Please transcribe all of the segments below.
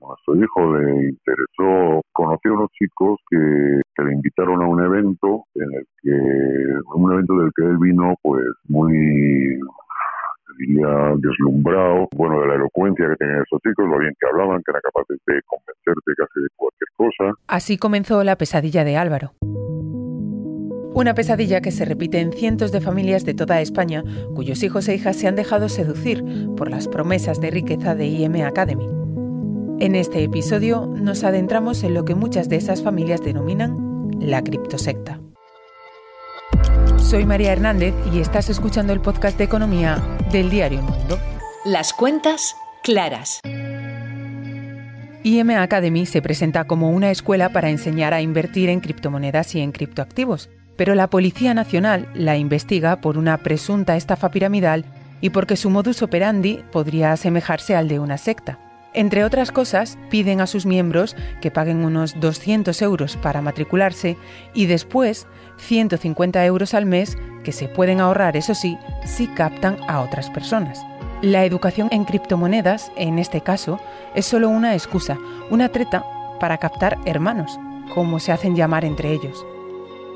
Nuestro hijo le interesó, conoció a unos chicos que, le invitaron a un evento en el que, un evento del que él vino pues muy deslumbrado, bueno, de la elocuencia que tenían esos chicos, lo bien que hablaban, que eran capaces de convencerte casi de cualquier cosa. Así comenzó la pesadilla de Álvaro. Una pesadilla que se repite en cientos de familias de toda España cuyos hijos e hijas se han dejado seducir por las promesas de riqueza de IM Academy. En este episodio nos adentramos en lo que muchas de esas familias denominan la criptosecta. Soy María Hernández y estás escuchando el podcast de economía del diario Mundo. Las cuentas claras. IM Academy se presenta como una escuela para enseñar a invertir en criptomonedas y en criptoactivos pero la Policía Nacional la investiga por una presunta estafa piramidal y porque su modus operandi podría asemejarse al de una secta. Entre otras cosas, piden a sus miembros que paguen unos 200 euros para matricularse y después 150 euros al mes que se pueden ahorrar, eso sí, si captan a otras personas. La educación en criptomonedas, en este caso, es solo una excusa, una treta para captar hermanos, como se hacen llamar entre ellos.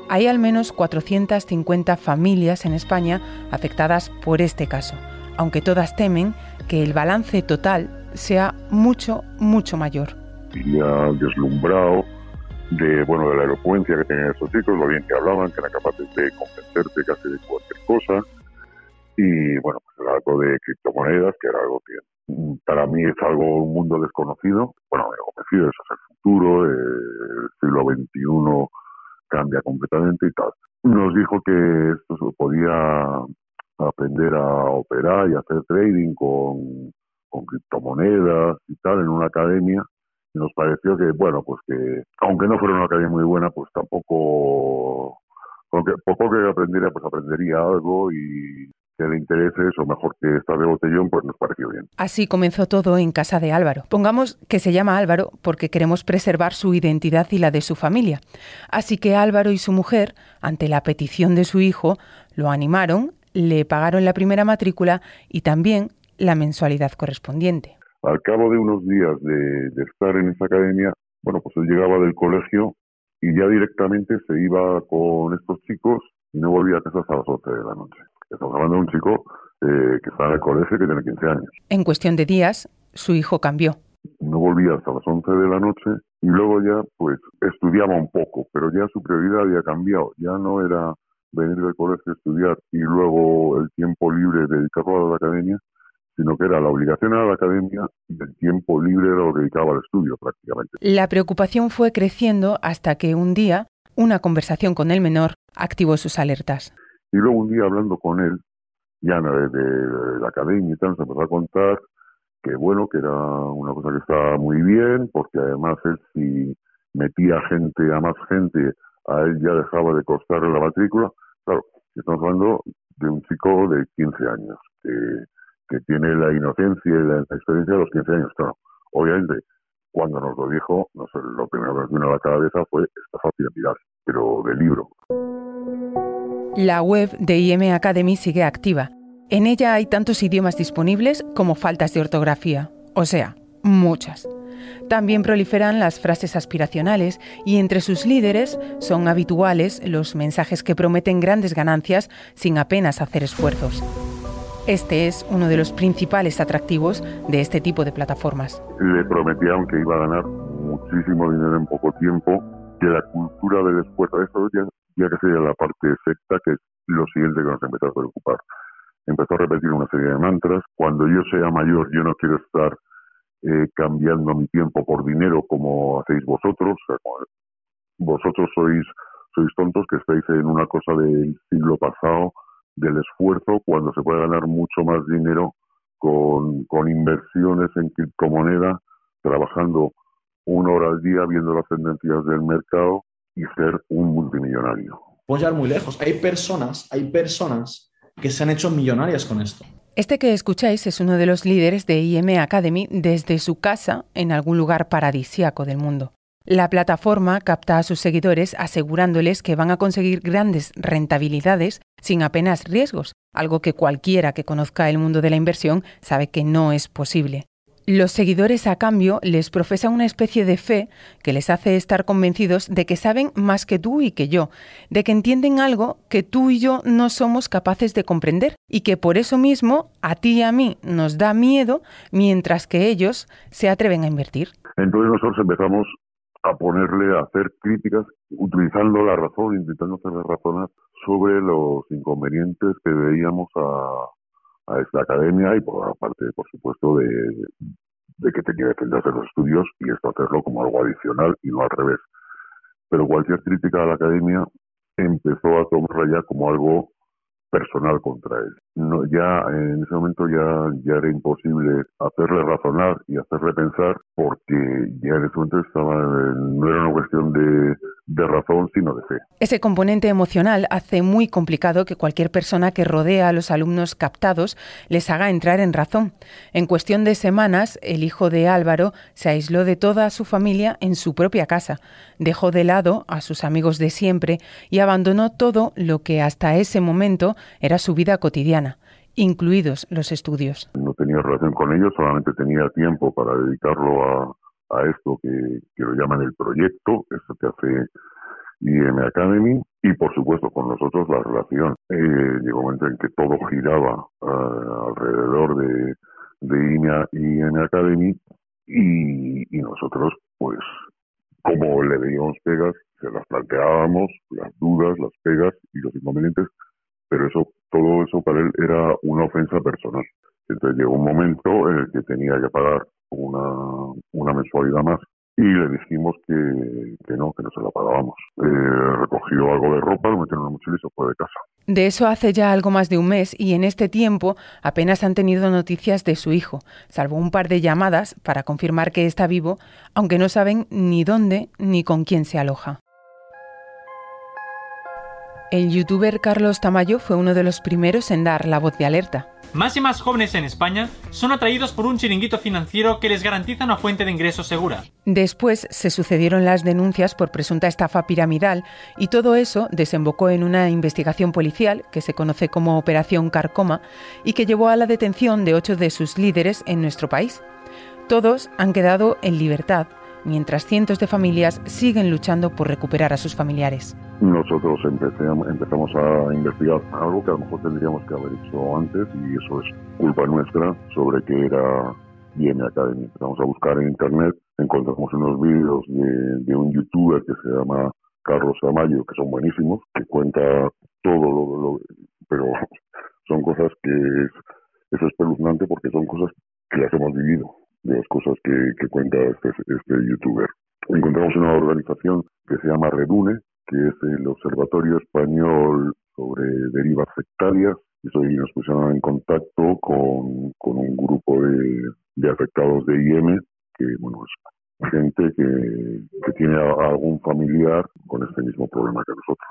Hay al menos 450 familias en España afectadas por este caso, aunque todas temen que el balance total sea mucho, mucho mayor. ha deslumbrado de, bueno, de la elocuencia que tenían esos chicos, lo bien que hablaban, que eran capaces de convencerte casi de cualquier cosa. Y bueno, pues era algo de criptomonedas, que era algo que para mí es algo, un mundo desconocido. Bueno, convencido, eso es el futuro, el siglo XXI cambia completamente y tal. Nos dijo que esto se podía aprender a operar y hacer trading con, con criptomonedas y tal en una academia y nos pareció que, bueno, pues que aunque no fuera una academia muy buena, pues tampoco, aunque poco que aprendiera, pues aprendería algo y que le interese eso mejor que estar de botellón, pues nos pareció bien. Así comenzó todo en casa de Álvaro. Pongamos que se llama Álvaro porque queremos preservar su identidad y la de su familia. Así que Álvaro y su mujer, ante la petición de su hijo, lo animaron, le pagaron la primera matrícula y también la mensualidad correspondiente. Al cabo de unos días de, de estar en esa academia, bueno, pues él llegaba del colegio y ya directamente se iba con estos chicos y no volvía a casa hasta las 11 de la noche. Estamos hablando de un chico eh, que está en el colegio que tiene 15 años. En cuestión de días, su hijo cambió. No volvía hasta las 11 de la noche y luego ya pues estudiaba un poco, pero ya su prioridad había cambiado. Ya no era venir del colegio a estudiar y luego el tiempo libre dedicarlo a la academia, sino que era la obligación a la academia y el tiempo libre era lo dedicaba al estudio prácticamente. La preocupación fue creciendo hasta que un día una conversación con el menor activó sus alertas. Y luego un día hablando con él, ya de, la academia y tal, se empezó a contar que bueno, que era una cosa que estaba muy bien, porque además él si metía gente a más gente, a él ya dejaba de costar la matrícula. Claro, estamos hablando de un chico de 15 años, que, que tiene la inocencia y la experiencia de los 15 años. Claro, obviamente, cuando nos lo dijo, lo primero que nos vino a la cabeza fue esta fácil mirar, pero de libro. La web de IM Academy sigue activa. En ella hay tantos idiomas disponibles como faltas de ortografía, o sea, muchas. También proliferan las frases aspiracionales y entre sus líderes son habituales los mensajes que prometen grandes ganancias sin apenas hacer esfuerzos. Este es uno de los principales atractivos de este tipo de plataformas. Le prometían que iba a ganar muchísimo dinero en poco tiempo, que la cultura del esfuerzo, esto ya ya que sería la parte secta, que es lo siguiente que nos empezó a preocupar. Empezó a repetir una serie de mantras. Cuando yo sea mayor, yo no quiero estar eh, cambiando mi tiempo por dinero como hacéis vosotros. vosotros sois, sois tontos que estáis en una cosa del siglo pasado, del esfuerzo, cuando se puede ganar mucho más dinero con, con inversiones en criptomoneda, trabajando una hora al día viendo las tendencias del mercado y ser un multimillonario. Podemos llegar muy lejos. Hay personas, hay personas que se han hecho millonarias con esto. Este que escucháis es uno de los líderes de IM Academy desde su casa en algún lugar paradisiaco del mundo. La plataforma capta a sus seguidores asegurándoles que van a conseguir grandes rentabilidades sin apenas riesgos, algo que cualquiera que conozca el mundo de la inversión sabe que no es posible. Los seguidores a cambio les profesan una especie de fe que les hace estar convencidos de que saben más que tú y que yo, de que entienden algo que tú y yo no somos capaces de comprender y que por eso mismo a ti y a mí nos da miedo mientras que ellos se atreven a invertir. Entonces nosotros empezamos a ponerle, a hacer críticas utilizando la razón, intentando hacer razones sobre los inconvenientes que veíamos a, a esta academia y por aparte, por supuesto, de, de que tenía que defenderse los estudios y esto hacerlo como algo adicional y no al revés. Pero cualquier crítica a la academia empezó a tomarla ya como algo personal contra él. No, ya en ese momento ya, ya era imposible hacerle razonar y hacerle pensar porque ya en ese momento estaba, no era una cuestión de, de razón, sino de fe. Ese componente emocional hace muy complicado que cualquier persona que rodea a los alumnos captados les haga entrar en razón. En cuestión de semanas, el hijo de Álvaro se aisló de toda su familia en su propia casa, dejó de lado a sus amigos de siempre y abandonó todo lo que hasta ese momento era su vida cotidiana, incluidos los estudios. No tenía relación con ellos, solamente tenía tiempo para dedicarlo a, esto que, lo llaman el proyecto, esto que hace IM Academy, y por supuesto con nosotros la relación. Eh, llegó un momento en que todo giraba ah, alrededor de, de IM Academy y, y nosotros pues como le veíamos pegas, se las planteábamos, las dudas, las pegas y los inconvenientes, pero eso, todo eso para él era una ofensa personal. Entonces llegó un momento en el que tenía que pagar una, mensualidad más y le dijimos que, que no, que no se la pagábamos. Eh, recogió algo de ropa, lo metió en una mochila y se fue de casa. De eso hace ya algo más de un mes y en este tiempo apenas han tenido noticias de su hijo, salvo un par de llamadas para confirmar que está vivo, aunque no saben ni dónde ni con quién se aloja. El youtuber Carlos Tamayo fue uno de los primeros en dar la voz de alerta. Más y más jóvenes en España son atraídos por un chiringuito financiero que les garantiza una fuente de ingresos segura. Después se sucedieron las denuncias por presunta estafa piramidal y todo eso desembocó en una investigación policial que se conoce como Operación Carcoma y que llevó a la detención de ocho de sus líderes en nuestro país. Todos han quedado en libertad mientras cientos de familias siguen luchando por recuperar a sus familiares. Nosotros empezamos a investigar algo que a lo mejor tendríamos que haber hecho antes y eso es culpa nuestra sobre que era Viene Academy. Empezamos a buscar en internet, encontramos unos vídeos de, un youtuber que se llama Carlos Amayo, que son buenísimos, que cuenta todo lo, pero son cosas que es, es espeluznante porque son cosas que las hemos vivido de las cosas que, cuenta este, este youtuber. Encontramos una organización que se llama Redune, que es el Observatorio Español sobre Derivas Sectarias, y nos pusieron en contacto con, un grupo de, afectados de IM, que bueno, es gente que, que tiene algún familiar con este mismo problema que nosotros.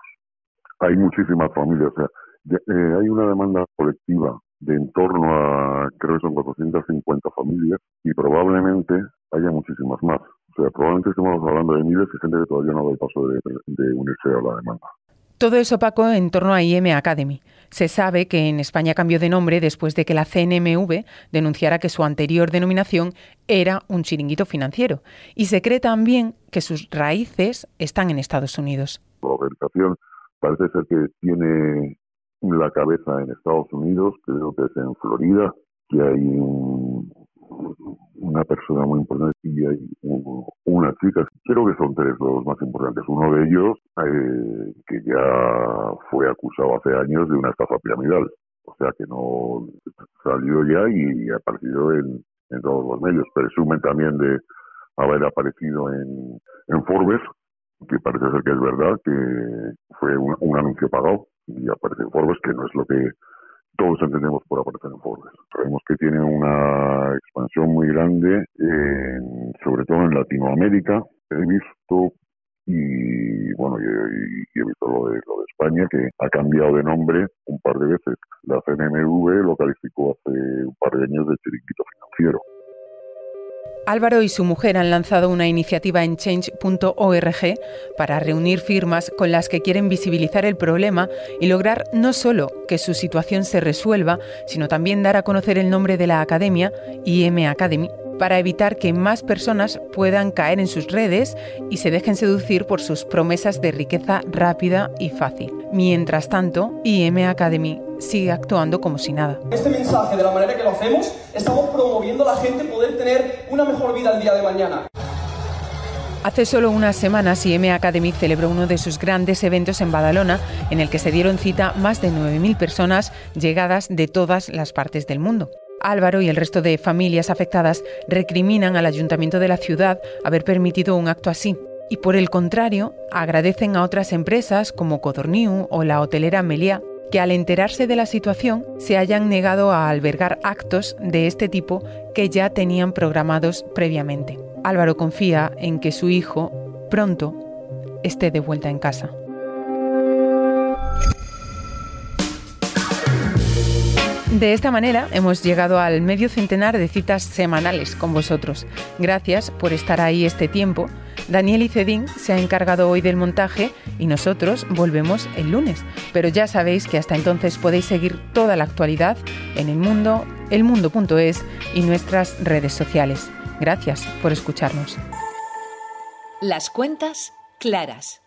Hay muchísimas familias, o sea, eh, hay una demanda colectiva de en torno a, creo que son 450 familias, y probablemente haya muchísimas más. O sea, probablemente estemos hablando de miles de gente que todavía no da el paso de, unirse a la demanda. Todo eso, Paco, en torno a IM Academy. Se sabe que en España cambió de nombre después de que la CNMV denunciara que su anterior denominación era un chiringuito financiero. Y se cree también que sus raíces están en Estados Unidos. La organización parece ser que tiene la cabeza en Estados Unidos, creo que es en Florida, que hay una persona muy importante y hay una chica, creo que son tres los más importantes. Uno de ellos, eh, que ya fue acusado hace años de una estafa piramidal, o sea que no salió ya y, ha aparecido en, todos los medios. Presumen también de haber aparecido en, en Forbes, que parece ser que es verdad, que fue un anuncio pagado y aparece en Forbes, que no es lo que todos entendemos por aparecer en Forbes. Sabemos que tiene una expansión muy grande, sobre todo en Latinoamérica. He visto y bueno, y, he visto lo de, lo de España, que ha cambiado de nombre un par de veces. La CNMV lo calificó hace un par de años de chiringuito financiero. Álvaro y su mujer han lanzado una iniciativa en change.org para reunir firmas con las que quieren visibilizar el problema y lograr no solo que su situación se resuelva, sino también dar a conocer el nombre de la academia, IM Academy, para evitar que más personas puedan caer en sus redes y se dejen seducir por sus promesas de riqueza rápida y fácil. Mientras tanto, IM Academy sigue actuando como si nada. Este mensaje, de la manera que lo hacemos, estamos promoviendo a la gente poder tener una mejor vida el día de mañana. Hace solo unas semanas, IM Academy celebró uno de sus grandes eventos en Badalona, en el que se dieron cita más de 9.000 personas llegadas de todas las partes del mundo. Álvaro y el resto de familias afectadas recriminan al ayuntamiento de la ciudad haber permitido un acto así. Y por el contrario, agradecen a otras empresas como Codorniu o la hotelera Meliá que al enterarse de la situación se hayan negado a albergar actos de este tipo que ya tenían programados previamente. Álvaro confía en que su hijo pronto esté de vuelta en casa. De esta manera hemos llegado al medio centenar de citas semanales con vosotros. Gracias por estar ahí este tiempo. Daniel Icedín se ha encargado hoy del montaje y nosotros volvemos el lunes. Pero ya sabéis que hasta entonces podéis seguir toda la actualidad en el mundo, elmundo.es y nuestras redes sociales. Gracias por escucharnos. Las cuentas claras.